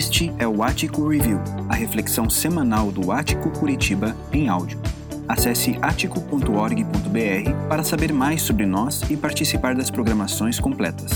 Este é o Ático Review, a reflexão semanal do Ático Curitiba em áudio. Acesse atico.org.br para saber mais sobre nós e participar das programações completas.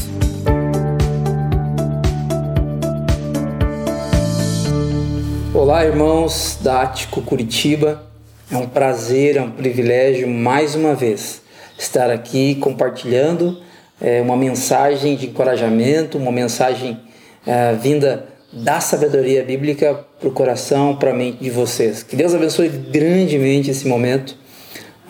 Olá, irmãos da Ático Curitiba. É um prazer, é um privilégio mais uma vez estar aqui compartilhando é, uma mensagem de encorajamento, uma mensagem é, vinda da sabedoria bíblica para o coração, para a mente de vocês. Que Deus abençoe grandemente esse momento,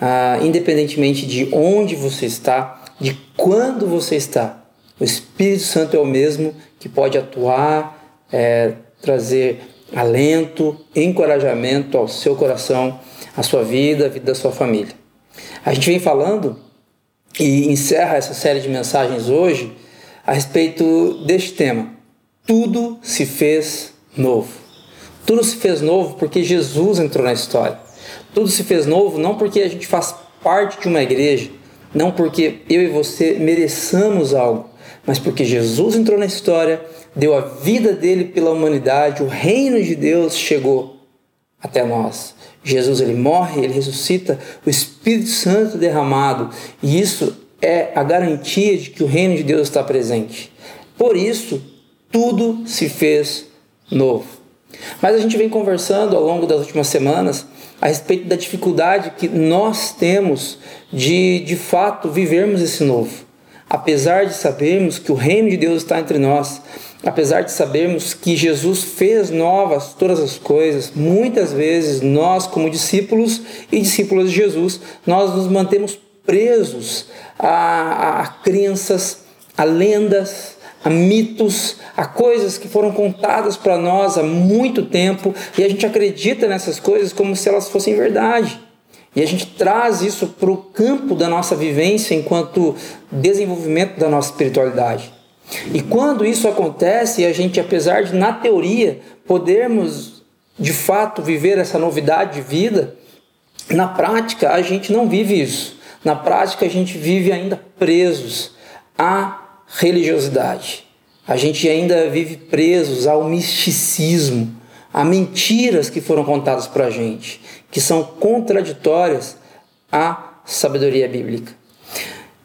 ah, independentemente de onde você está, de quando você está. O Espírito Santo é o mesmo que pode atuar, é, trazer alento, encorajamento ao seu coração, à sua vida, à vida da sua família. A gente vem falando e encerra essa série de mensagens hoje a respeito deste tema. Tudo se fez novo. Tudo se fez novo porque Jesus entrou na história. Tudo se fez novo não porque a gente faz parte de uma igreja, não porque eu e você mereçamos algo, mas porque Jesus entrou na história, deu a vida dele pela humanidade, o reino de Deus chegou até nós. Jesus ele morre, ele ressuscita, o Espírito Santo derramado, e isso é a garantia de que o reino de Deus está presente. Por isso, tudo se fez novo. Mas a gente vem conversando ao longo das últimas semanas a respeito da dificuldade que nós temos de, de fato, vivermos esse novo. Apesar de sabermos que o reino de Deus está entre nós, apesar de sabermos que Jesus fez novas todas as coisas, muitas vezes nós, como discípulos e discípulas de Jesus, nós nos mantemos presos a, a, a crenças, a lendas, a mitos, a coisas que foram contadas para nós há muito tempo e a gente acredita nessas coisas como se elas fossem verdade. E a gente traz isso para o campo da nossa vivência enquanto desenvolvimento da nossa espiritualidade. E quando isso acontece, a gente, apesar de na teoria podermos de fato viver essa novidade de vida, na prática a gente não vive isso. Na prática a gente vive ainda presos à religiosidade. A gente ainda vive presos ao misticismo, a mentiras que foram contadas para a gente, que são contraditórias à sabedoria bíblica.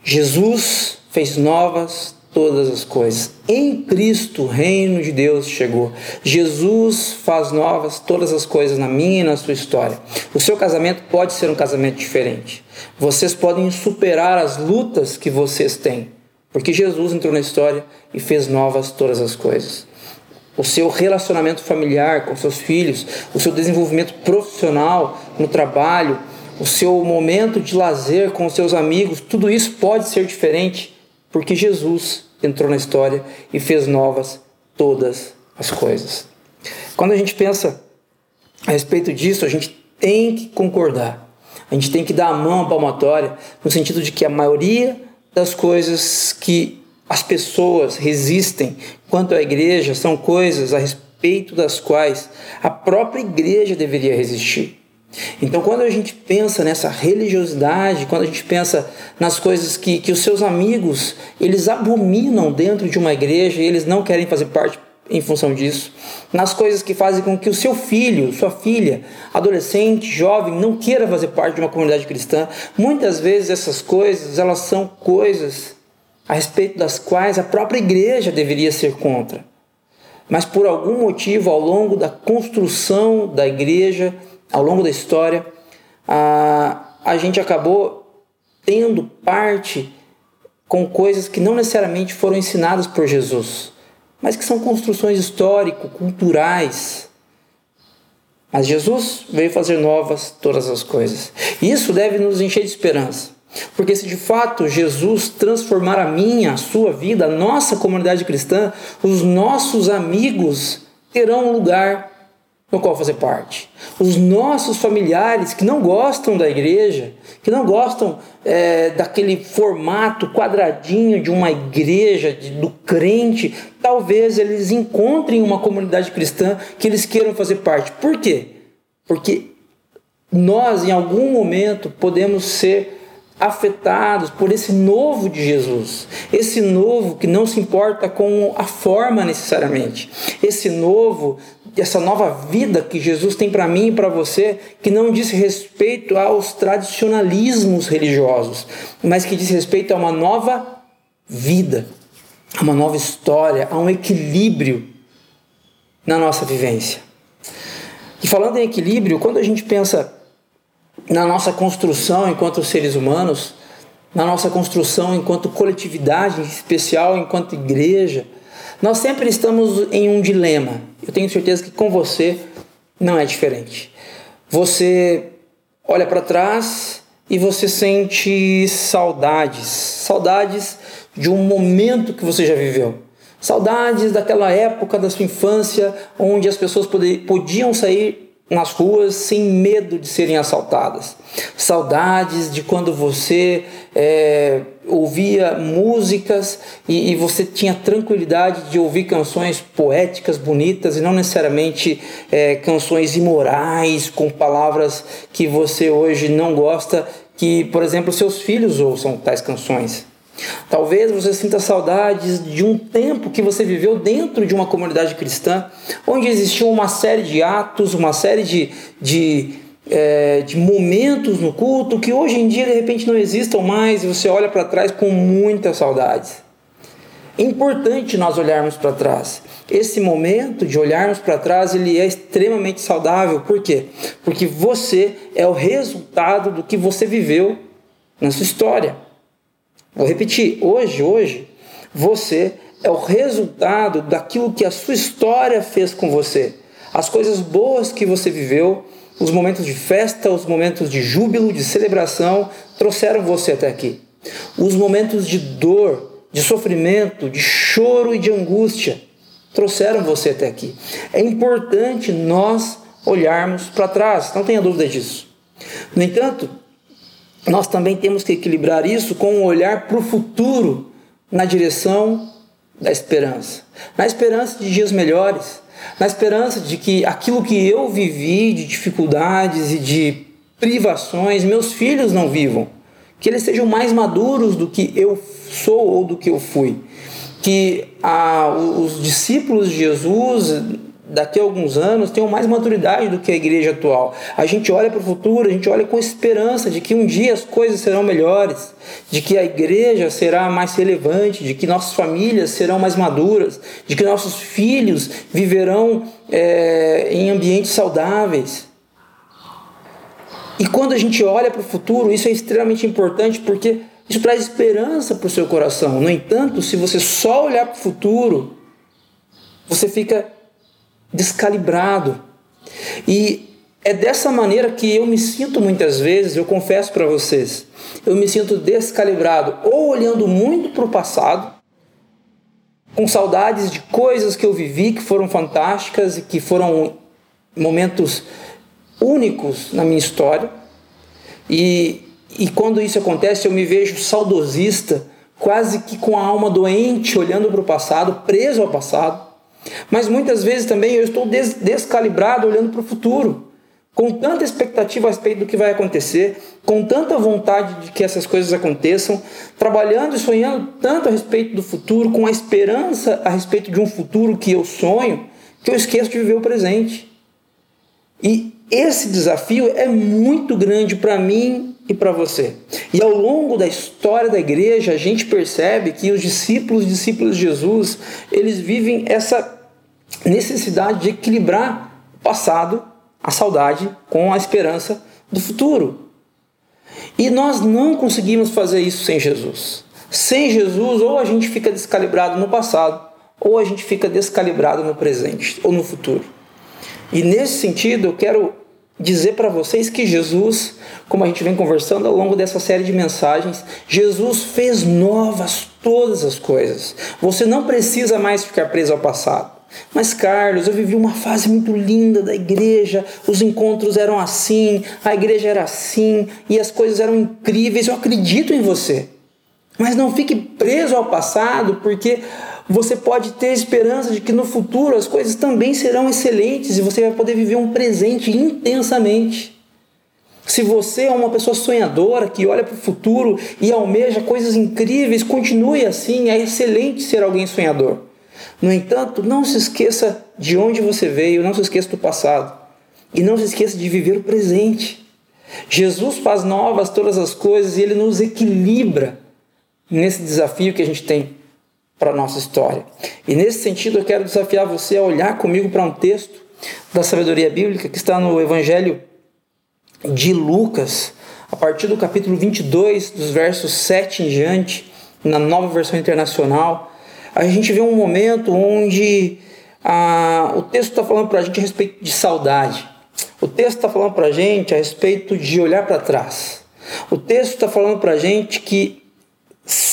Jesus fez novas todas as coisas. Em Cristo o reino de Deus chegou. Jesus faz novas todas as coisas na minha e na sua história. O seu casamento pode ser um casamento diferente. Vocês podem superar as lutas que vocês têm, porque Jesus entrou na história e fez novas todas as coisas. O seu relacionamento familiar com seus filhos, o seu desenvolvimento profissional no trabalho, o seu momento de lazer com seus amigos, tudo isso pode ser diferente porque Jesus entrou na história e fez novas todas as coisas. Quando a gente pensa a respeito disso, a gente tem que concordar. A gente tem que dar a mão palmatória no sentido de que a maioria das coisas que as pessoas resistem quanto à igreja são coisas a respeito das quais a própria igreja deveria resistir. Então, quando a gente pensa nessa religiosidade, quando a gente pensa nas coisas que, que os seus amigos eles abominam dentro de uma igreja e eles não querem fazer parte em função disso, nas coisas que fazem com que o seu filho, sua filha, adolescente, jovem, não queira fazer parte de uma comunidade cristã, muitas vezes essas coisas elas são coisas a respeito das quais a própria igreja deveria ser contra. Mas por algum motivo, ao longo da construção da igreja, ao longo da história, a, a gente acabou tendo parte com coisas que não necessariamente foram ensinadas por Jesus, mas que são construções histórico-culturais. Mas Jesus veio fazer novas todas as coisas. E isso deve nos encher de esperança. Porque se de fato Jesus transformar a minha, a sua vida, a nossa comunidade cristã, os nossos amigos terão um lugar no qual fazer parte. Os nossos familiares que não gostam da igreja, que não gostam é, daquele formato quadradinho de uma igreja, de, do crente, talvez eles encontrem uma comunidade cristã que eles queiram fazer parte. Por quê? Porque nós, em algum momento, podemos ser afetados por esse novo de Jesus. Esse novo que não se importa com a forma necessariamente. Esse novo, essa nova vida que Jesus tem para mim e para você, que não diz respeito aos tradicionalismos religiosos, mas que diz respeito a uma nova vida, a uma nova história, a um equilíbrio na nossa vivência. E falando em equilíbrio, quando a gente pensa na nossa construção enquanto seres humanos, na nossa construção enquanto coletividade, em especial enquanto igreja, nós sempre estamos em um dilema. Eu tenho certeza que com você não é diferente. Você olha para trás e você sente saudades, saudades de um momento que você já viveu. Saudades daquela época da sua infância onde as pessoas podiam sair nas ruas sem medo de serem assaltadas. Saudades de quando você é, ouvia músicas e, e, você tinha tranquilidade de ouvir canções poéticas, bonitas e não necessariamente é, canções imorais com palavras que você hoje não gosta que, por exemplo, seus filhos ouçam tais canções. Talvez você sinta saudades de um tempo que você viveu dentro de uma comunidade cristã, onde existiu uma série de atos, uma série de, de, é, de momentos no culto que hoje em dia de repente não existam mais e você olha para trás com muitas saudades. É importante nós olharmos para trás. Esse momento de olharmos para trás, ele é extremamente saudável. Por quê? Porque você é o resultado do que você viveu na sua história. Vou repetir, hoje, hoje, você é o resultado daquilo que a sua história fez com você. As coisas boas que você viveu, os momentos de festa, os momentos de júbilo, de celebração, trouxeram você até aqui. Os momentos de dor, de sofrimento, de choro e de angústia trouxeram você até aqui. É importante nós olharmos para trás, não tenha dúvida disso. No entanto, nós também temos que equilibrar isso com um olhar para o futuro na direção da esperança. Na esperança de dias melhores, na esperança de que aquilo que eu vivi de dificuldades e de privações, meus filhos não vivam. Que eles sejam mais maduros do que eu sou ou do que eu fui. Que ah, os discípulos de Jesus daqui a alguns anos tenham mais maturidade do que a igreja atual. A gente olha para o futuro, a gente olha com esperança de que um dia as coisas serão melhores, de que a igreja será mais relevante, de que nossas famílias serão mais maduras, de que nossos filhos viverão é, em ambientes saudáveis. E quando a gente olha para o futuro, isso é extremamente importante porque isso traz esperança para o seu coração. No entanto, se você só olhar para o futuro, você fica descalibrado. E é dessa maneira que eu me sinto muitas vezes, eu confesso para vocês, eu me sinto descalibrado, ou olhando muito para o passado, com saudades de coisas que eu vivi que foram fantásticas e que foram momentos únicos na minha história. E, e quando isso acontece, eu me vejo saudosista, quase que com a alma doente, olhando para o passado, preso ao passado mas muitas vezes também eu estou des descalibrado olhando para o futuro, com tanta expectativa a respeito do que vai acontecer, com tanta vontade de que essas coisas aconteçam, trabalhando e sonhando tanto a respeito do futuro, com a esperança a respeito de um futuro que eu sonho, que eu esqueço de viver o presente. E esse desafio é muito grande para mim e para você. E ao longo da história da igreja, a gente percebe que os discípulos, discípulos de Jesus, eles vivem essa necessidade de equilibrar o passado, a saudade, com a esperança do futuro. E nós não conseguimos fazer isso sem Jesus. Sem Jesus, ou a gente fica descalibrado no passado, ou a gente fica descalibrado no presente ou no futuro. E nesse sentido, eu quero dizer para vocês que Jesus, como a gente vem conversando ao longo dessa série de mensagens, Jesus fez novas todas as coisas. Você não precisa mais ficar preso ao passado. Mas, Carlos, eu vivi uma fase muito linda da igreja, os encontros eram assim, a igreja era assim, e as coisas eram incríveis. Eu acredito em você. Mas não fique preso ao passado, porque você pode ter esperança de que no futuro as coisas também serão excelentes e você vai poder viver um presente intensamente. Se você é uma pessoa sonhadora que olha para o futuro e almeja coisas incríveis, continue assim, é excelente ser alguém sonhador. No entanto, não se esqueça de onde você veio, não se esqueça do passado. E não se esqueça de viver o presente. Jesus faz novas todas as coisas e ele nos equilibra nesse desafio que a gente tem para a nossa história. E nesse sentido, eu quero desafiar você a olhar comigo para um texto da sabedoria bíblica que está no Evangelho de Lucas, a partir do capítulo 22, dos versos 7 em diante, na nova versão internacional. A gente vê um momento onde ah, o texto está falando para a gente a respeito de saudade. O texto está falando para a gente a respeito de olhar para trás. O texto está falando para a gente que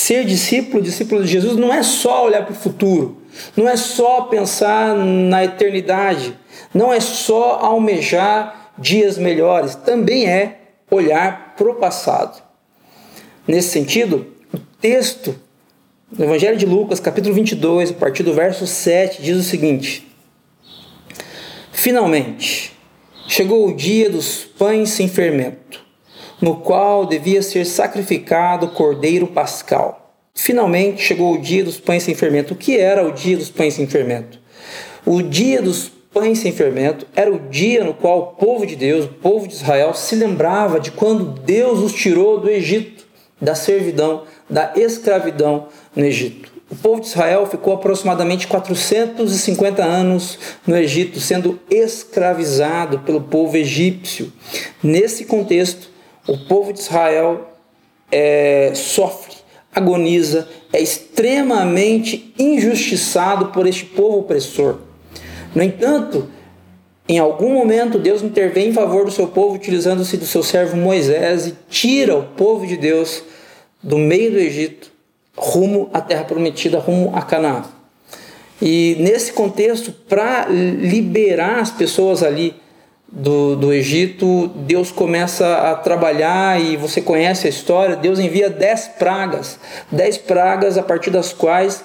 ser discípulo, discípulo de Jesus, não é só olhar para o futuro, não é só pensar na eternidade, não é só almejar dias melhores, também é olhar para o passado. Nesse sentido, o texto no Evangelho de Lucas, capítulo 22, a partir do verso 7, diz o seguinte: Finalmente, chegou o dia dos pães sem fermento, no qual devia ser sacrificado o cordeiro pascal. Finalmente chegou o dia dos pães sem fermento. O que era o dia dos pães sem fermento? O dia dos pães sem fermento era o dia no qual o povo de Deus, o povo de Israel, se lembrava de quando Deus os tirou do Egito, da servidão, da escravidão no Egito. O povo de Israel ficou aproximadamente 450 anos no Egito, sendo escravizado pelo povo egípcio. Nesse contexto, o povo de Israel é, sofre, agoniza, é extremamente injustiçado por este povo opressor. No entanto, em algum momento Deus intervém em favor do seu povo, utilizando-se do seu servo Moisés e tira o povo de Deus do meio do Egito rumo à terra prometida, rumo a Canaã. E nesse contexto, para liberar as pessoas ali do, do Egito, Deus começa a trabalhar e você conhece a história. Deus envia dez pragas, dez pragas a partir das quais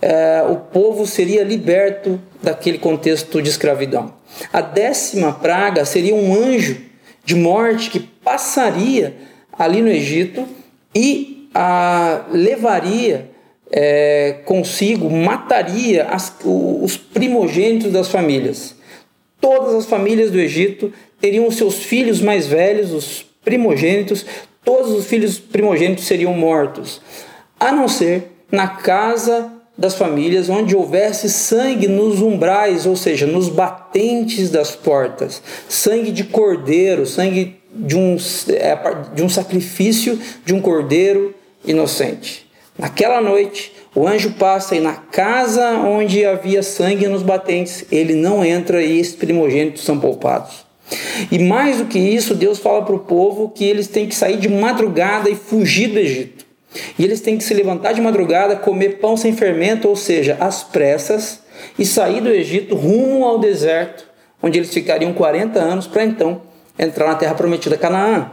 é, o povo seria liberto daquele contexto de escravidão. A décima praga seria um anjo de morte que passaria ali no Egito e a levaria é, consigo, mataria as, os primogênitos das famílias. Todas as famílias do Egito teriam seus filhos mais velhos, os primogênitos, todos os filhos primogênitos seriam mortos, a não ser na casa das famílias onde houvesse sangue nos umbrais, ou seja, nos batentes das portas, sangue de cordeiro, sangue de um, é, de um sacrifício de um cordeiro inocente. Naquela noite, o anjo passa e na casa onde havia sangue nos batentes, ele não entra e esses primogênitos são poupados. E mais do que isso, Deus fala para o povo que eles têm que sair de madrugada e fugir do Egito. E eles têm que se levantar de madrugada, comer pão sem fermento, ou seja, às pressas, e sair do Egito rumo ao deserto, onde eles ficariam 40 anos para então entrar na terra prometida Canaã.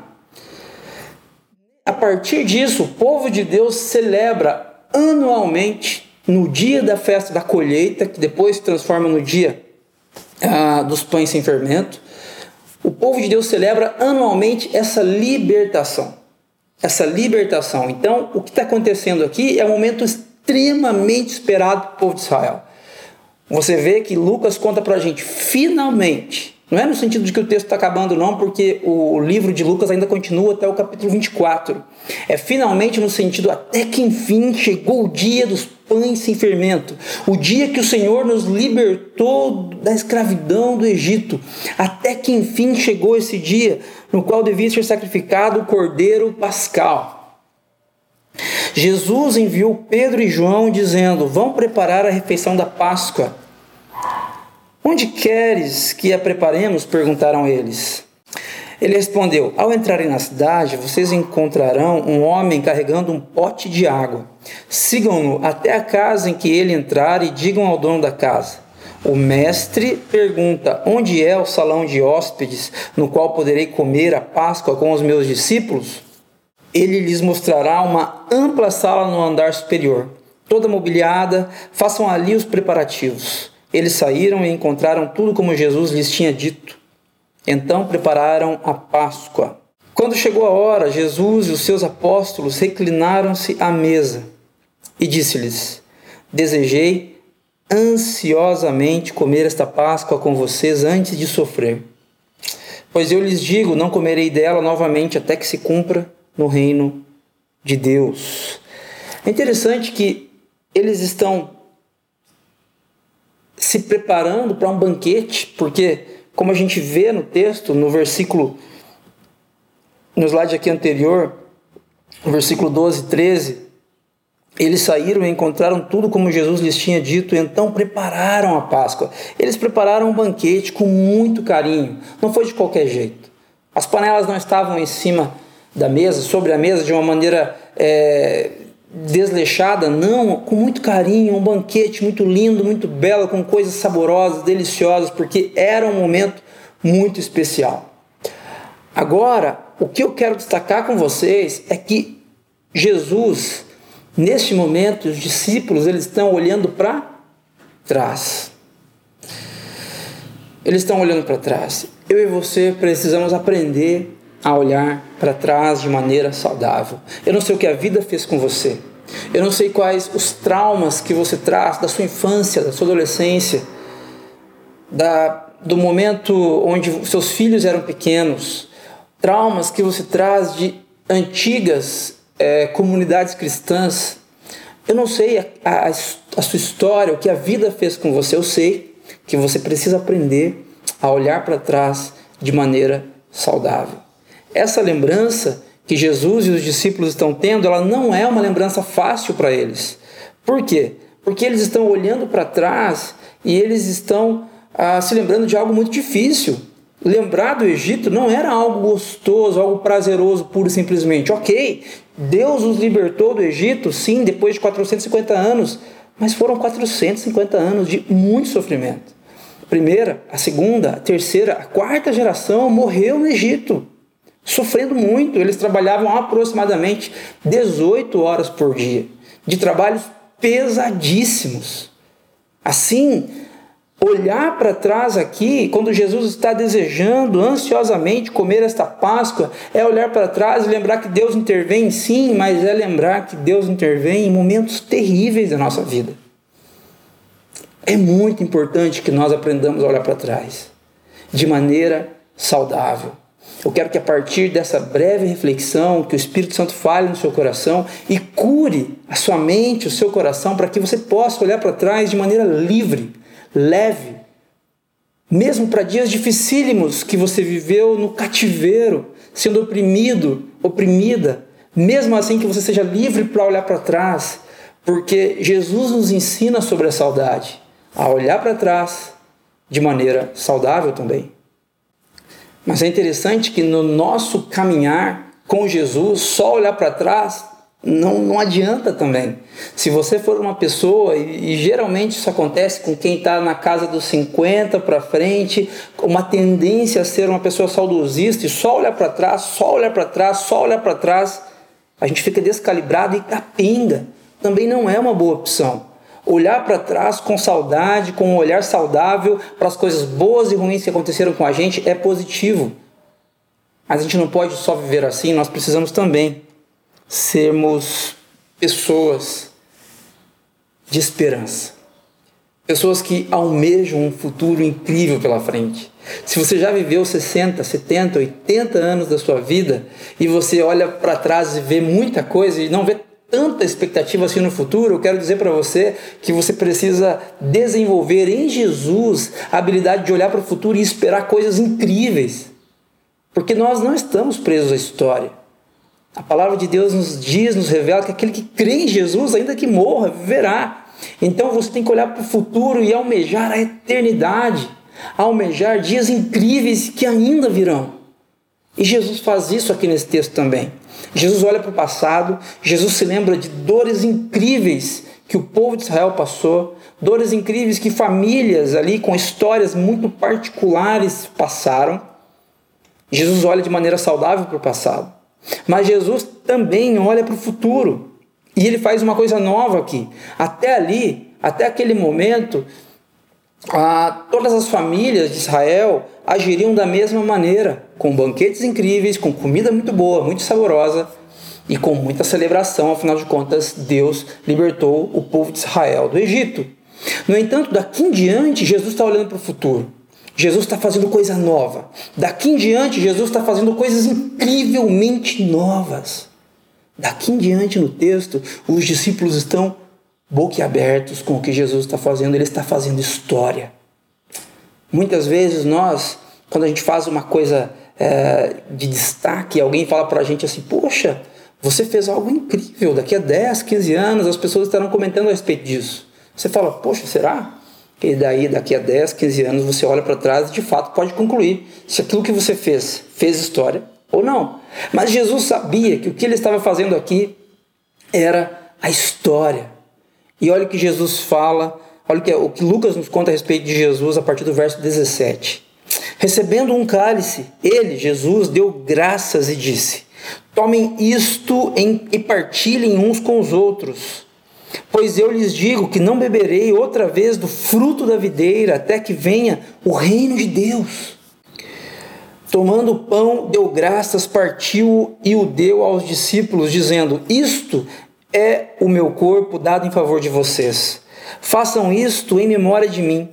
A partir disso, o povo de Deus celebra anualmente, no dia da festa da colheita, que depois se transforma no dia ah, dos pães sem fermento, o povo de Deus celebra anualmente essa libertação. Essa libertação. Então, o que está acontecendo aqui é um momento extremamente esperado para o povo de Israel. Você vê que Lucas conta para a gente, finalmente, não é no sentido de que o texto está acabando, não, porque o livro de Lucas ainda continua até o capítulo 24. É finalmente no sentido até que enfim chegou o dia dos pães sem fermento, o dia que o Senhor nos libertou da escravidão do Egito. Até que enfim chegou esse dia no qual devia ser sacrificado o cordeiro pascal. Jesus enviou Pedro e João dizendo: Vão preparar a refeição da Páscoa Onde queres que a preparemos? perguntaram eles. Ele respondeu: Ao entrarem na cidade, vocês encontrarão um homem carregando um pote de água. Sigam-no até a casa em que ele entrar e digam ao dono da casa. O mestre pergunta: Onde é o salão de hóspedes no qual poderei comer a Páscoa com os meus discípulos? Ele lhes mostrará uma ampla sala no andar superior, toda mobiliada. Façam ali os preparativos. Eles saíram e encontraram tudo como Jesus lhes tinha dito. Então prepararam a Páscoa. Quando chegou a hora, Jesus e os seus apóstolos reclinaram-se à mesa e disse-lhes: Desejei ansiosamente comer esta Páscoa com vocês antes de sofrer. Pois eu lhes digo: não comerei dela novamente até que se cumpra no reino de Deus. É interessante que eles estão se preparando para um banquete, porque, como a gente vê no texto, no versículo, no slide aqui anterior, versículo 12 e 13, eles saíram e encontraram tudo como Jesus lhes tinha dito, então prepararam a Páscoa. Eles prepararam um banquete com muito carinho, não foi de qualquer jeito. As panelas não estavam em cima da mesa, sobre a mesa, de uma maneira é, desleixada, não, com muito carinho, um banquete muito lindo, muito belo, com coisas saborosas, deliciosas, porque era um momento muito especial. Agora, o que eu quero destacar com vocês é que Jesus Neste momento, os discípulos eles estão olhando para trás. Eles estão olhando para trás. Eu e você precisamos aprender a olhar para trás de maneira saudável. Eu não sei o que a vida fez com você. Eu não sei quais os traumas que você traz da sua infância, da sua adolescência, da, do momento onde seus filhos eram pequenos, traumas que você traz de antigas é, comunidades cristãs. Eu não sei a, a, a sua história, o que a vida fez com você. Eu sei que você precisa aprender a olhar para trás de maneira saudável. Essa lembrança que Jesus e os discípulos estão tendo, ela não é uma lembrança fácil para eles. Por quê? Porque eles estão olhando para trás e eles estão ah, se lembrando de algo muito difícil. Lembrar do Egito não era algo gostoso, algo prazeroso, puro e simplesmente. Ok, Deus os libertou do Egito, sim, depois de 450 anos, mas foram 450 anos de muito sofrimento. A primeira, a segunda, a terceira, a quarta geração morreu no Egito, sofrendo muito. Eles trabalhavam aproximadamente 18 horas por dia, de trabalhos pesadíssimos. Assim, Olhar para trás aqui, quando Jesus está desejando ansiosamente comer esta Páscoa, é olhar para trás e lembrar que Deus intervém sim, mas é lembrar que Deus intervém em momentos terríveis da nossa vida. É muito importante que nós aprendamos a olhar para trás de maneira saudável. Eu quero que a partir dessa breve reflexão, que o Espírito Santo fale no seu coração e cure a sua mente, o seu coração, para que você possa olhar para trás de maneira livre leve, mesmo para dias dificílimos que você viveu no cativeiro, sendo oprimido, oprimida, mesmo assim que você seja livre para olhar para trás, porque Jesus nos ensina sobre a saudade, a olhar para trás de maneira saudável também. Mas é interessante que no nosso caminhar com Jesus, só olhar para trás não, não adianta também. Se você for uma pessoa, e, e geralmente isso acontece com quem está na casa dos 50 para frente, uma tendência a ser uma pessoa saudosista e só olhar para trás, só olhar para trás, só olhar para trás, a gente fica descalibrado e capenga. Também não é uma boa opção. Olhar para trás com saudade, com um olhar saudável para as coisas boas e ruins que aconteceram com a gente é positivo. Mas a gente não pode só viver assim, nós precisamos também sermos pessoas de esperança. Pessoas que almejam um futuro incrível pela frente. Se você já viveu 60, 70, 80 anos da sua vida e você olha para trás e vê muita coisa e não vê tanta expectativa assim no futuro, eu quero dizer para você que você precisa desenvolver em Jesus a habilidade de olhar para o futuro e esperar coisas incríveis. Porque nós não estamos presos à história. A palavra de Deus nos diz, nos revela que aquele que crê em Jesus, ainda que morra, viverá. Então você tem que olhar para o futuro e almejar a eternidade, almejar dias incríveis que ainda virão. E Jesus faz isso aqui nesse texto também. Jesus olha para o passado, Jesus se lembra de dores incríveis que o povo de Israel passou, dores incríveis que famílias ali com histórias muito particulares passaram. Jesus olha de maneira saudável para o passado. Mas Jesus também olha para o futuro. E ele faz uma coisa nova aqui. Até ali, até aquele momento, ah, todas as famílias de Israel agiriam da mesma maneira, com banquetes incríveis, com comida muito boa, muito saborosa e com muita celebração. Afinal de contas, Deus libertou o povo de Israel do Egito. No entanto, daqui em diante, Jesus está olhando para o futuro. Jesus está fazendo coisa nova. Daqui em diante, Jesus está fazendo coisas incrivelmente novas. Daqui em diante, no texto, os discípulos estão boquiabertos com o que Jesus está fazendo. Ele está fazendo história. Muitas vezes nós, quando a gente faz uma coisa é, de destaque, alguém fala para a gente assim: Poxa, você fez algo incrível. Daqui a 10, 15 anos, as pessoas estarão comentando a respeito disso. Você fala: Poxa, será? E daí, daqui a 10, 15 anos, você olha para trás e de fato pode concluir se aquilo que você fez fez história ou não. Mas Jesus sabia que o que ele estava fazendo aqui era a história. E olha o que Jesus fala, olha o que, o que Lucas nos conta a respeito de Jesus a partir do verso 17. Recebendo um cálice, ele, Jesus, deu graças e disse: Tomem isto e partilhem uns com os outros. Pois eu lhes digo que não beberei outra vez do fruto da videira até que venha o reino de Deus. Tomando o pão, deu graças, partiu e o deu aos discípulos, dizendo: Isto é o meu corpo dado em favor de vocês. Façam isto em memória de mim.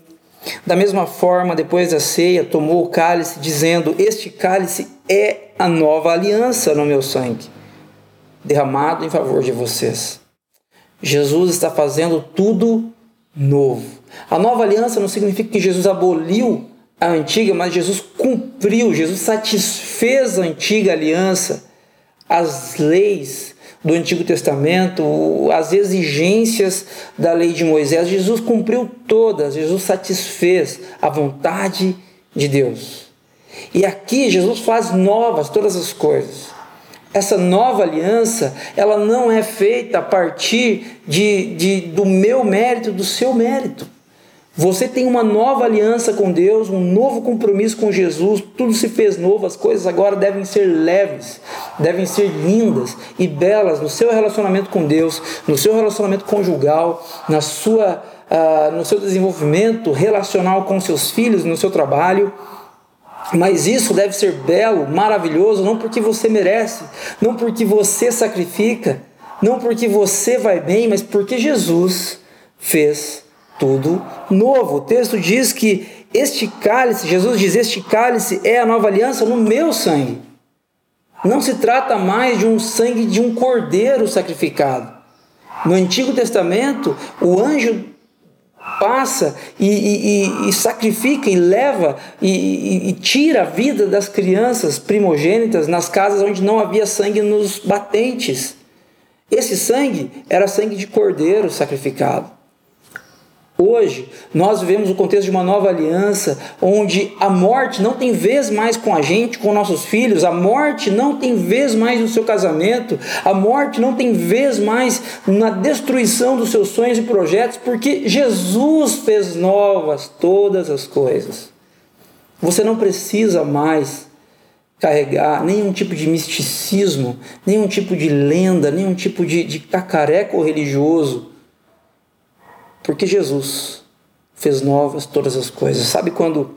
Da mesma forma, depois da ceia, tomou o cálice, dizendo: Este cálice é a nova aliança no meu sangue, derramado em favor de vocês. Jesus está fazendo tudo novo. A nova aliança não significa que Jesus aboliu a antiga, mas Jesus cumpriu, Jesus satisfez a antiga aliança, as leis do Antigo Testamento, as exigências da lei de Moisés. Jesus cumpriu todas, Jesus satisfez a vontade de Deus. E aqui Jesus faz novas todas as coisas. Essa nova aliança, ela não é feita a partir de, de, do meu mérito, do seu mérito. Você tem uma nova aliança com Deus, um novo compromisso com Jesus, tudo se fez novo, as coisas agora devem ser leves, devem ser lindas e belas no seu relacionamento com Deus, no seu relacionamento conjugal, na sua, uh, no seu desenvolvimento relacional com seus filhos, no seu trabalho. Mas isso deve ser belo, maravilhoso, não porque você merece, não porque você sacrifica, não porque você vai bem, mas porque Jesus fez tudo novo. O texto diz que este cálice, Jesus diz: Este cálice é a nova aliança no meu sangue. Não se trata mais de um sangue de um cordeiro sacrificado. No Antigo Testamento, o anjo passa e, e, e, sacrifica e leva e, e, tira a vida das crianças primogênitas nas casas onde não havia sangue nos batentes. Esse sangue era sangue de cordeiro sacrificado. Hoje, nós vivemos o contexto de uma nova aliança, onde a morte não tem vez mais com a gente, com nossos filhos, a morte não tem vez mais no seu casamento, a morte não tem vez mais na destruição dos seus sonhos e projetos, porque Jesus fez novas todas as coisas. Você não precisa mais carregar nenhum tipo de misticismo, nenhum tipo de lenda, nenhum tipo de, de cacareco religioso porque Jesus fez novas todas as coisas. Sabe quando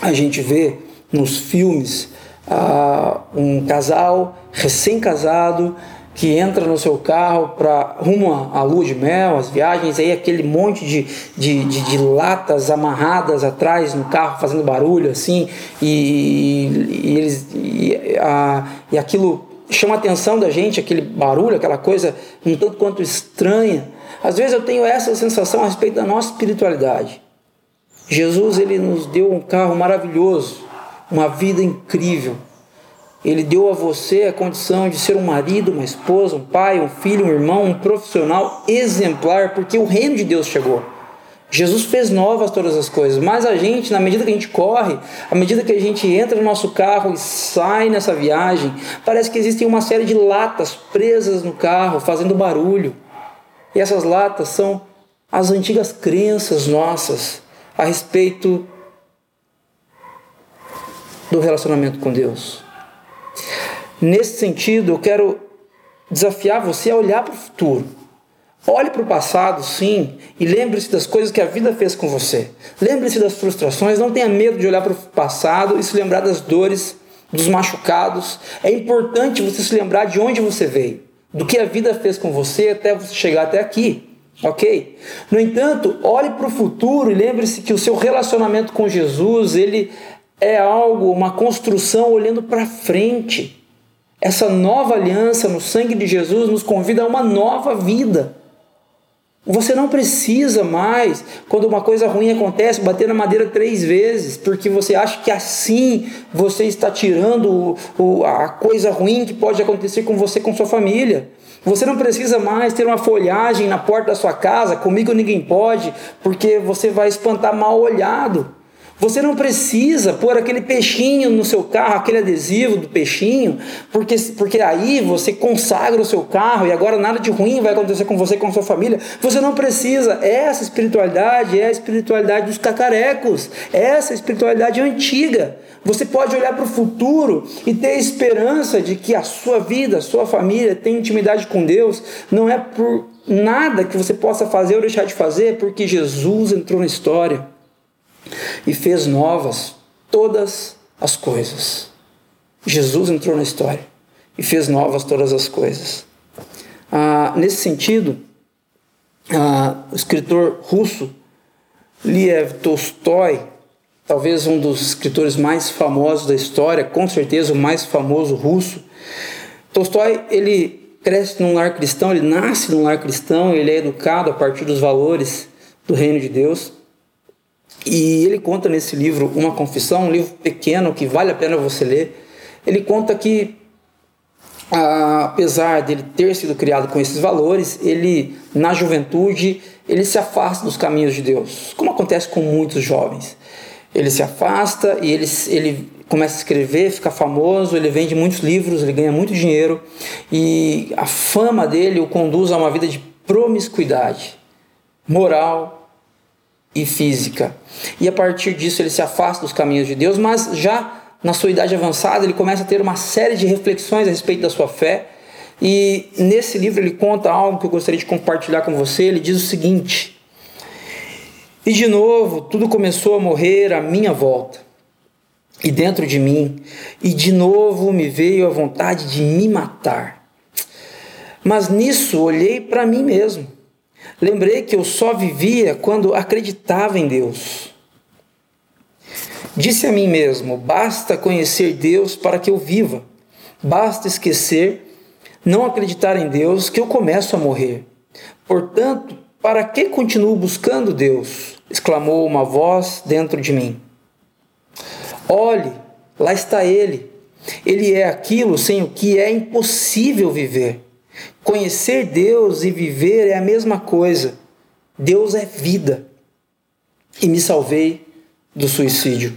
a gente vê nos filmes uh, um casal recém-casado que entra no seu carro para rumo à lua de mel, as viagens, aí aquele monte de, de, de, de, latas amarradas atrás no carro fazendo barulho assim, e, e eles e, a, e aquilo chama a atenção da gente, aquele barulho, aquela coisa um tanto quanto estranha. Às vezes eu tenho essa sensação a respeito da nossa espiritualidade. Jesus ele nos deu um carro maravilhoso, uma vida incrível. Ele deu a você a condição de ser um marido, uma esposa, um pai, um filho, um irmão, um profissional exemplar, porque o reino de Deus chegou. Jesus fez novas todas as coisas, mas a gente, na medida que a gente corre, à medida que a gente entra no nosso carro e sai nessa viagem, parece que existem uma série de latas presas no carro, fazendo barulho. E essas latas são as antigas crenças nossas a respeito do relacionamento com Deus. Nesse sentido, eu quero desafiar você a olhar para o futuro Olhe para o passado, sim, e lembre-se das coisas que a vida fez com você. Lembre-se das frustrações, não tenha medo de olhar para o passado e se lembrar das dores, dos machucados. É importante você se lembrar de onde você veio, do que a vida fez com você até você chegar até aqui. Ok? No entanto, olhe para o futuro e lembre-se que o seu relacionamento com Jesus ele é algo, uma construção olhando para frente. Essa nova aliança no sangue de Jesus nos convida a uma nova vida. Você não precisa mais, quando uma coisa ruim acontece, bater na madeira três vezes, porque você acha que assim você está tirando o, a coisa ruim que pode acontecer com você, com sua família. Você não precisa mais ter uma folhagem na porta da sua casa, comigo ninguém pode, porque você vai espantar mal olhado. Você não precisa pôr aquele peixinho no seu carro, aquele adesivo do peixinho, porque, porque aí você consagra o seu carro e agora nada de ruim vai acontecer com você e com a sua família. Você não precisa. Essa espiritualidade é a espiritualidade dos cacarecos, essa é espiritualidade antiga. Você pode olhar para o futuro e ter esperança de que a sua vida, a sua família tem intimidade com Deus, não é por nada que você possa fazer ou deixar de fazer, porque Jesus entrou na história e fez novas todas as coisas. Jesus entrou na história e fez novas todas as coisas. Ah, nesse sentido, ah, o escritor russo Liev Tolstói, talvez um dos escritores mais famosos da história, com certeza o mais famoso russo, Tolstói ele cresce num lar cristão, ele nasce num lar cristão, ele é educado a partir dos valores do reino de Deus. E ele conta nesse livro uma confissão, um livro pequeno que vale a pena você ler. Ele conta que, apesar dele ter sido criado com esses valores, ele, na juventude, ele se afasta dos caminhos de Deus, como acontece com muitos jovens. Ele se afasta e ele, ele começa a escrever, fica famoso, ele vende muitos livros, ele ganha muito dinheiro e a fama dele o conduz a uma vida de promiscuidade moral, e física. E a partir disso ele se afasta dos caminhos de Deus, mas já na sua idade avançada ele começa a ter uma série de reflexões a respeito da sua fé. E nesse livro ele conta algo que eu gostaria de compartilhar com você. Ele diz o seguinte: E de novo, tudo começou a morrer à minha volta e dentro de mim, e de novo me veio a vontade de me matar. Mas nisso olhei para mim mesmo Lembrei que eu só vivia quando acreditava em Deus. Disse a mim mesmo: basta conhecer Deus para que eu viva. Basta esquecer, não acreditar em Deus, que eu começo a morrer. Portanto, para que continuo buscando Deus? exclamou uma voz dentro de mim. Olhe, lá está Ele. Ele é aquilo sem o que é impossível viver. Conhecer Deus e viver é a mesma coisa. Deus é vida. E me salvei do suicídio.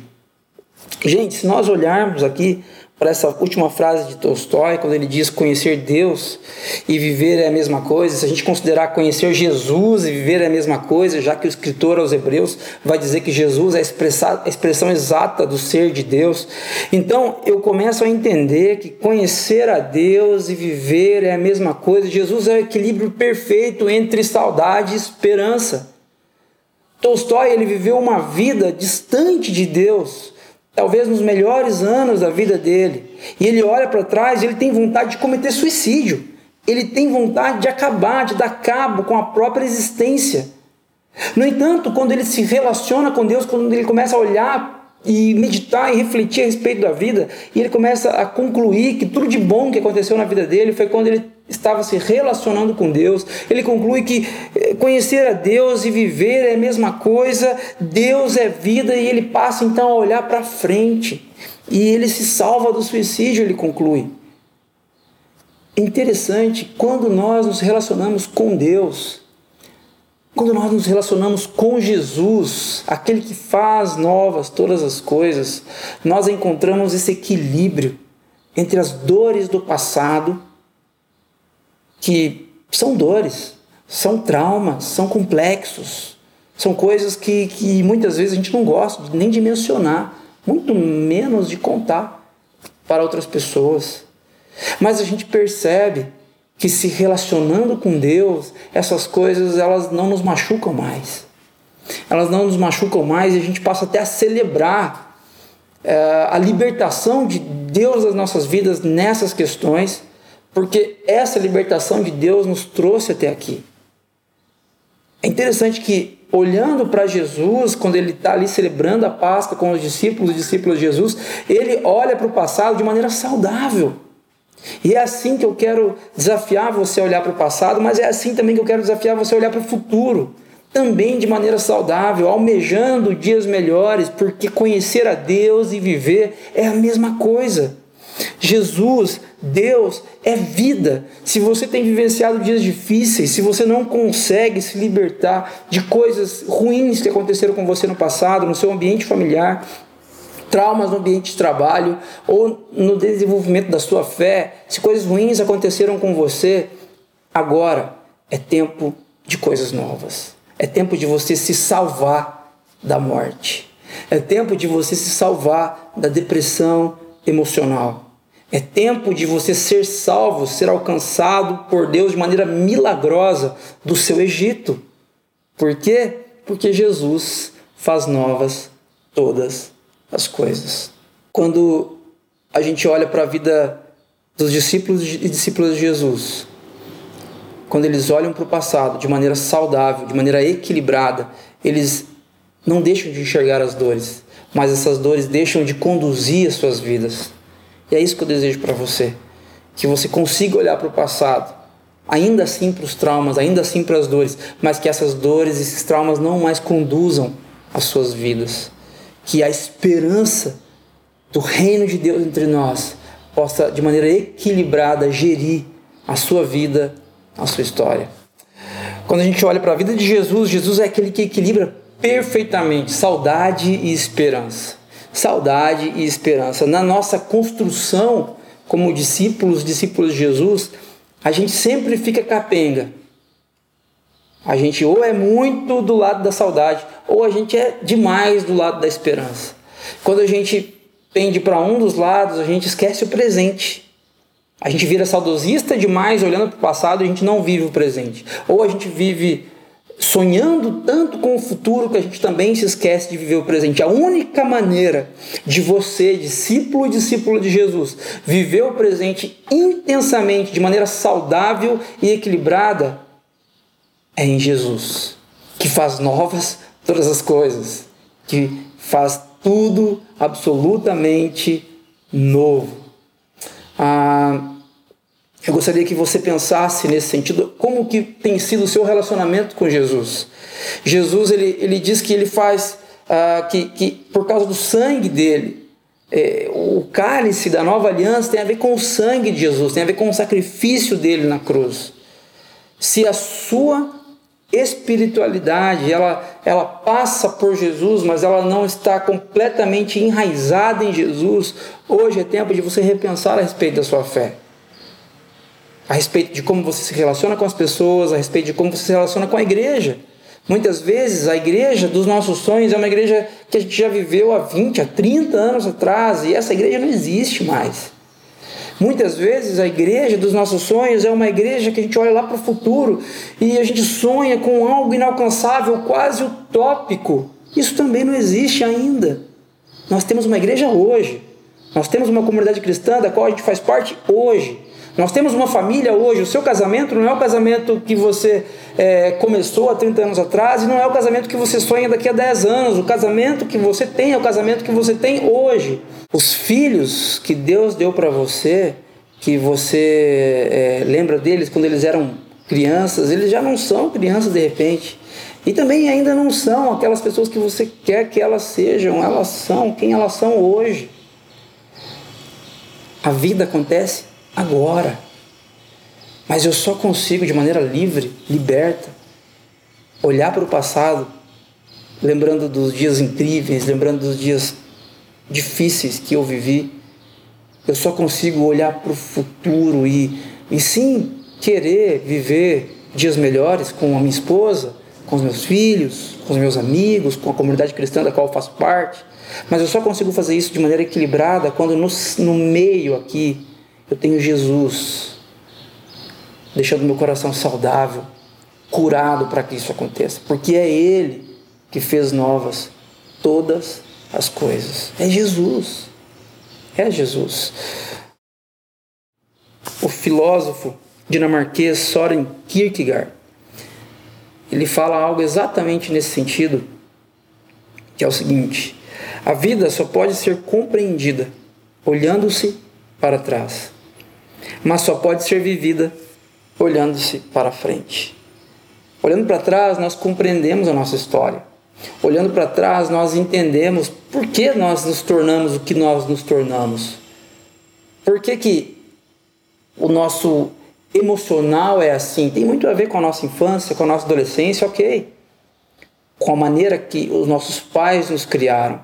Gente, se nós olharmos aqui para essa última frase de Tolstói, quando ele diz conhecer Deus e viver é a mesma coisa, se a gente considerar conhecer Jesus e viver é a mesma coisa, já que o escritor aos Hebreus vai dizer que Jesus é a, a expressão exata do ser de Deus, então eu começo a entender que conhecer a Deus e viver é a mesma coisa. Jesus é o equilíbrio perfeito entre saudade e esperança. Tolstói ele viveu uma vida distante de Deus talvez nos melhores anos da vida dele, e ele olha para trás e ele tem vontade de cometer suicídio. Ele tem vontade de acabar, de dar cabo com a própria existência. No entanto, quando ele se relaciona com Deus, quando ele começa a olhar e meditar e refletir a respeito da vida, e ele começa a concluir que tudo de bom que aconteceu na vida dele foi quando ele estava se relacionando com Deus. Ele conclui que eh, conhecer a Deus e viver é a mesma coisa, Deus é vida e ele passa então a olhar para frente. E ele se salva do suicídio, ele conclui. Interessante, quando nós nos relacionamos com Deus, quando nós nos relacionamos com Jesus, aquele que faz novas todas as coisas, nós encontramos esse equilíbrio entre as dores do passado que são dores, são traumas, são complexos, são coisas que, que muitas vezes a gente não gosta nem de mencionar, muito menos de contar para outras pessoas. Mas a gente percebe que se relacionando com Deus, essas coisas elas não nos machucam mais. Elas não nos machucam mais e a gente passa até a celebrar é, a libertação de Deus das nossas vidas nessas questões, porque essa libertação de Deus nos trouxe até aqui. É interessante que, olhando para Jesus, quando ele está ali celebrando a Páscoa com os discípulos, os discípulos de Jesus, ele olha para o passado de maneira saudável. E é assim que eu quero desafiar você a olhar para o passado, mas é assim também que eu quero desafiar você a olhar para o futuro. Também de maneira saudável, almejando dias melhores, porque conhecer a Deus e viver é a mesma coisa. Jesus, Deus, é vida. Se você tem vivenciado dias difíceis, se você não consegue se libertar de coisas ruins que aconteceram com você no passado, no seu ambiente familiar, traumas no ambiente de trabalho ou no desenvolvimento da sua fé, se coisas ruins aconteceram com você, agora é tempo de coisas novas. É tempo de você se salvar da morte. É tempo de você se salvar da depressão emocional. É tempo de você ser salvo, ser alcançado por Deus de maneira milagrosa do seu Egito. Por quê? Porque Jesus faz novas todas as coisas. Quando a gente olha para a vida dos discípulos e discípulas de Jesus, quando eles olham para o passado de maneira saudável, de maneira equilibrada, eles não deixam de enxergar as dores, mas essas dores deixam de conduzir as suas vidas. E é isso que eu desejo para você, que você consiga olhar para o passado, ainda assim para os traumas, ainda assim para as dores, mas que essas dores, esses traumas não mais conduzam as suas vidas que a esperança do reino de Deus entre nós possa, de maneira equilibrada, gerir a sua vida, a sua história. Quando a gente olha para a vida de Jesus, Jesus é aquele que equilibra perfeitamente saudade e esperança. Saudade e esperança. Na nossa construção como discípulos, discípulos de Jesus, a gente sempre fica capenga. A gente ou é muito do lado da saudade, ou a gente é demais do lado da esperança. Quando a gente pende para um dos lados, a gente esquece o presente. A gente vira saudosista demais, olhando para o passado, e a gente não vive o presente. Ou a gente vive sonhando tanto com o futuro que a gente também se esquece de viver o presente. A única maneira de você, discípulo e discípulo de Jesus, viver o presente intensamente, de maneira saudável e equilibrada, é em Jesus, que faz novas todas as coisas, que faz tudo absolutamente novo. Ah, eu gostaria que você pensasse nesse sentido, como que tem sido o seu relacionamento com Jesus. Jesus, ele, ele diz que ele faz, ah, que, que por causa do sangue dele, é, o cálice da nova aliança tem a ver com o sangue de Jesus, tem a ver com o sacrifício dele na cruz. Se a sua espiritualidade, ela, ela passa por Jesus, mas ela não está completamente enraizada em Jesus. Hoje é tempo de você repensar a respeito da sua fé. A respeito de como você se relaciona com as pessoas, a respeito de como você se relaciona com a igreja. Muitas vezes a igreja dos nossos sonhos é uma igreja que a gente já viveu há 20, há 30 anos atrás e essa igreja não existe mais. Muitas vezes a igreja dos nossos sonhos é uma igreja que a gente olha lá para o futuro e a gente sonha com algo inalcançável, quase utópico. Isso também não existe ainda. Nós temos uma igreja hoje. Nós temos uma comunidade cristã da qual a gente faz parte hoje. Nós temos uma família hoje. O seu casamento não é o casamento que você é, começou há 30 anos atrás e não é o casamento que você sonha daqui a 10 anos. O casamento que você tem é o casamento que você tem hoje. Os filhos que Deus deu para você, que você é, lembra deles quando eles eram crianças, eles já não são crianças de repente. E também ainda não são aquelas pessoas que você quer que elas sejam, elas são quem elas são hoje. A vida acontece agora. Mas eu só consigo, de maneira livre, liberta, olhar para o passado, lembrando dos dias incríveis, lembrando dos dias difíceis que eu vivi, eu só consigo olhar para o futuro e, e sim querer viver dias melhores com a minha esposa, com os meus filhos, com os meus amigos, com a comunidade cristã da qual eu faço parte. Mas eu só consigo fazer isso de maneira equilibrada quando no, no meio aqui eu tenho Jesus deixando meu coração saudável, curado para que isso aconteça, porque é Ele que fez novas todas as coisas. É Jesus. É Jesus. O filósofo dinamarquês Soren Kierkegaard, ele fala algo exatamente nesse sentido, que é o seguinte: a vida só pode ser compreendida olhando-se para trás, mas só pode ser vivida olhando-se para frente. Olhando para trás, nós compreendemos a nossa história. Olhando para trás, nós entendemos por que nós nos tornamos o que nós nos tornamos. Por que, que o nosso emocional é assim? Tem muito a ver com a nossa infância, com a nossa adolescência, ok. Com a maneira que os nossos pais nos criaram.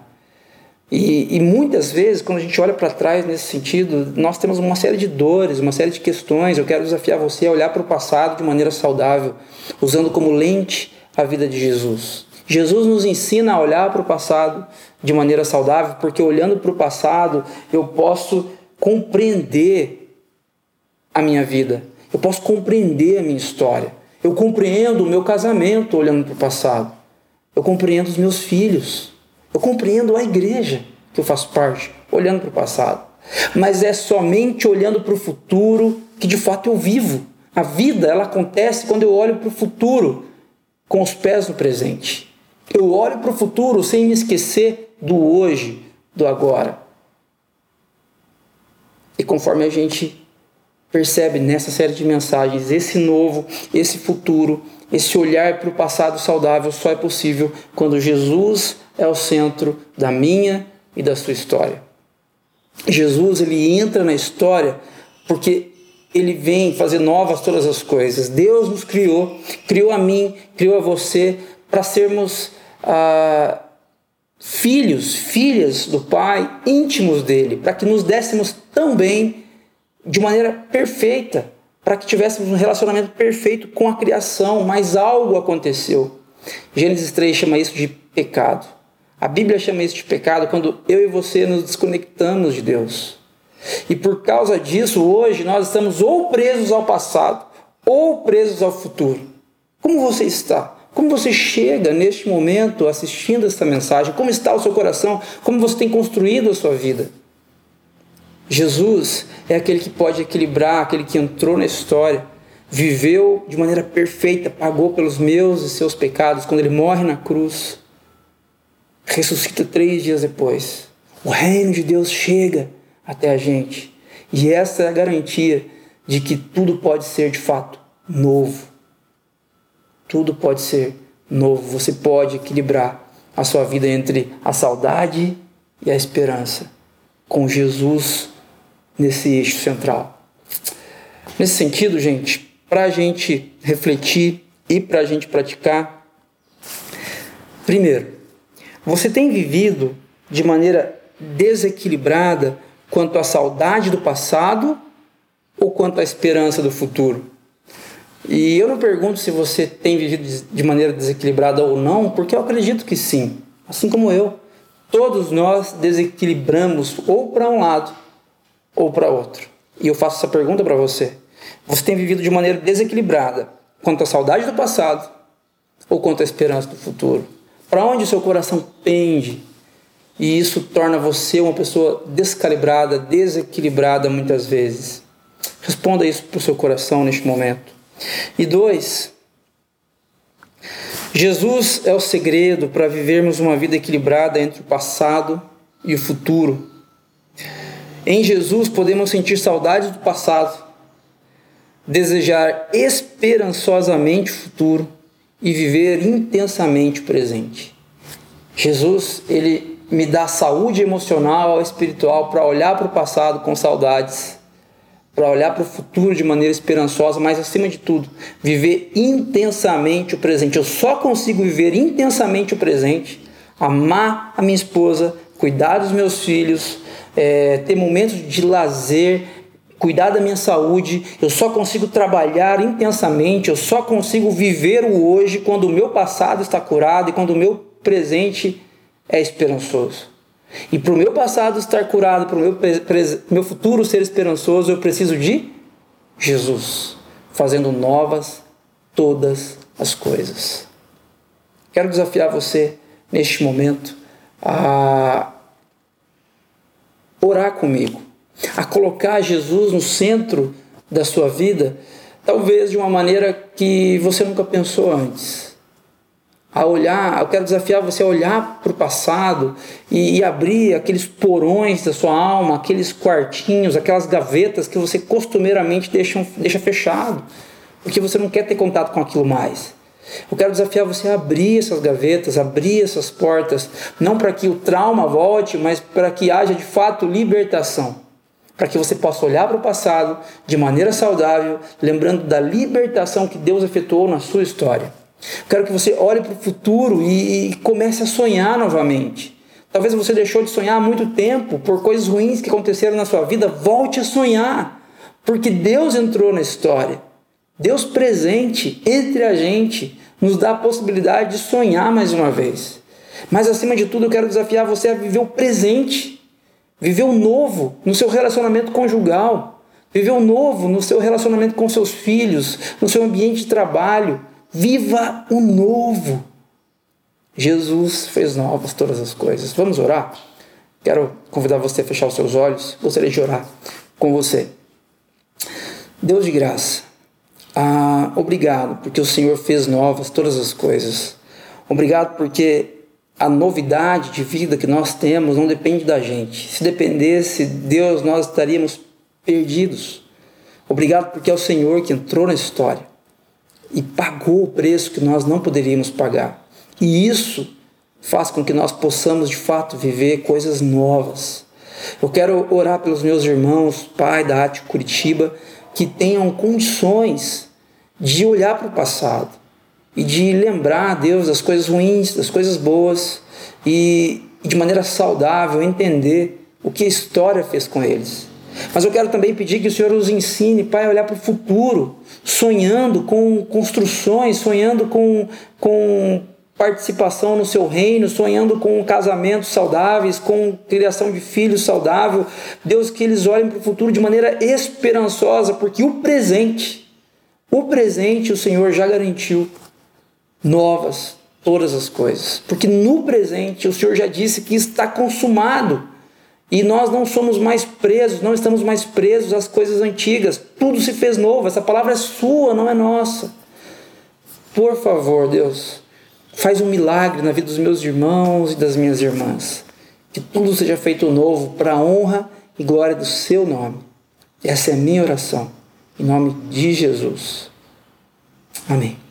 E, e, muitas vezes, quando a gente olha para trás nesse sentido, nós temos uma série de dores, uma série de questões. Eu quero desafiar você a olhar para o passado de maneira saudável, usando como lente a vida de Jesus. Jesus nos ensina a olhar para o passado de maneira saudável, porque olhando para o passado eu posso compreender a minha vida, eu posso compreender a minha história. Eu compreendo o meu casamento olhando para o passado, eu compreendo os meus filhos. Eu compreendo a igreja que eu faço parte, olhando para o passado. Mas é somente olhando para o futuro que de fato eu vivo. A vida ela acontece quando eu olho para o futuro com os pés no presente. Eu olho para o futuro sem me esquecer do hoje, do agora. E conforme a gente percebe nessa série de mensagens, esse novo, esse futuro, esse olhar para o passado saudável só é possível quando Jesus é o centro da minha e da sua história. Jesus ele entra na história porque ele vem fazer novas todas as coisas. Deus nos criou, criou a mim, criou a você para sermos ah, filhos, filhas do Pai, íntimos dele, para que nos dessemos tão bem de maneira perfeita, para que tivéssemos um relacionamento perfeito com a criação, mas algo aconteceu. Gênesis 3 chama isso de pecado. A Bíblia chama isso de pecado quando eu e você nos desconectamos de Deus. E por causa disso, hoje nós estamos ou presos ao passado ou presos ao futuro. Como você está? Como você chega neste momento assistindo esta mensagem? Como está o seu coração? Como você tem construído a sua vida? Jesus é aquele que pode equilibrar, aquele que entrou na história, viveu de maneira perfeita, pagou pelos meus e seus pecados quando ele morre na cruz ressuscita três dias depois. O reino de Deus chega até a gente. E essa é a garantia de que tudo pode ser de fato novo. Tudo pode ser novo. Você pode equilibrar a sua vida entre a saudade e a esperança, com Jesus nesse eixo central. Nesse sentido, gente, para a gente refletir e para a gente praticar, primeiro, você tem vivido de maneira desequilibrada quanto à saudade do passado ou quanto à esperança do futuro? E eu não pergunto se você tem vivido de maneira desequilibrada ou não, porque eu acredito que sim, assim como eu. Todos nós desequilibramos ou para um lado ou para outro. E eu faço essa pergunta para você. Você tem vivido de maneira desequilibrada quanto à saudade do passado ou quanto à esperança do futuro? Para onde o seu coração pende? E isso torna você uma pessoa descalibrada, desequilibrada muitas vezes. Responda isso para o seu coração neste momento. E dois, Jesus é o segredo para vivermos uma vida equilibrada entre o passado e o futuro. Em Jesus podemos sentir saudade do passado, desejar esperançosamente o futuro e viver intensamente o presente. Jesus, ele me dá saúde emocional, espiritual para olhar para o passado com saudades, para olhar para o futuro de maneira esperançosa, mas acima de tudo, viver intensamente o presente. Eu só consigo viver intensamente o presente, amar a minha esposa, cuidar dos meus filhos, é, ter momentos de lazer, cuidar da minha saúde, eu só consigo trabalhar intensamente, eu só consigo viver o hoje quando o meu passado está curado e quando o meu presente é esperançoso. E para o meu passado estar curado, para o meu, meu futuro ser esperançoso, eu preciso de Jesus. fazendo novas todas as coisas. Quero desafiar você neste momento a orar comigo, a colocar Jesus no centro da sua vida, talvez de uma maneira que você nunca pensou antes. A olhar, eu quero desafiar você a olhar para o passado e, e, abrir aqueles porões da sua alma, aqueles quartinhos, aquelas gavetas que você costumeiramente deixa, deixa fechado, porque você não quer ter contato com aquilo mais. Eu quero desafiar você a abrir essas gavetas, abrir essas portas, não para que o trauma volte, mas para que haja de fato libertação. Para que você possa olhar para o passado de maneira saudável, lembrando da libertação que Deus efetuou na sua história. Quero que você olhe para o futuro e comece a sonhar novamente. Talvez você deixou de sonhar há muito tempo por coisas ruins que aconteceram na sua vida. Volte a sonhar, porque Deus entrou na história. Deus presente entre a gente nos dá a possibilidade de sonhar mais uma vez. Mas acima de tudo, eu quero desafiar você a viver o presente, viver o novo no seu relacionamento conjugal, viver o novo no seu relacionamento com seus filhos, no seu ambiente de trabalho. Viva o novo. Jesus fez novas todas as coisas. Vamos orar? Quero convidar você a fechar os seus olhos. Gostaria de orar com você. Deus de graça, ah, obrigado, porque o Senhor fez novas todas as coisas. Obrigado, porque a novidade de vida que nós temos não depende da gente. Se dependesse de Deus, nós estaríamos perdidos. Obrigado, porque é o Senhor que entrou na história e pagou o preço que nós não poderíamos pagar. E isso faz com que nós possamos de fato viver coisas novas. Eu quero orar pelos meus irmãos, pai da Arte Curitiba, que tenham condições de olhar para o passado e de lembrar a Deus das coisas ruins, das coisas boas e, de maneira saudável entender o que a história fez com eles. Mas eu quero também pedir que o Senhor os ensine, Pai, a olhar para o futuro, sonhando com construções, sonhando com, com participação no seu reino, sonhando com casamentos saudáveis, com criação de filhos saudável. Deus, que eles olhem para o futuro de maneira esperançosa, porque o presente, o presente o Senhor já garantiu novas todas as coisas. Porque no presente o Senhor já disse que está consumado. E nós não somos mais presos, não estamos mais presos às coisas antigas. Tudo se fez novo. Essa palavra é sua, não é nossa. Por favor, Deus, Faz um milagre na vida dos meus irmãos e das minhas irmãs. Que tudo seja feito novo para a honra e glória do seu nome. Essa é a minha oração. Em nome de Jesus. Amém.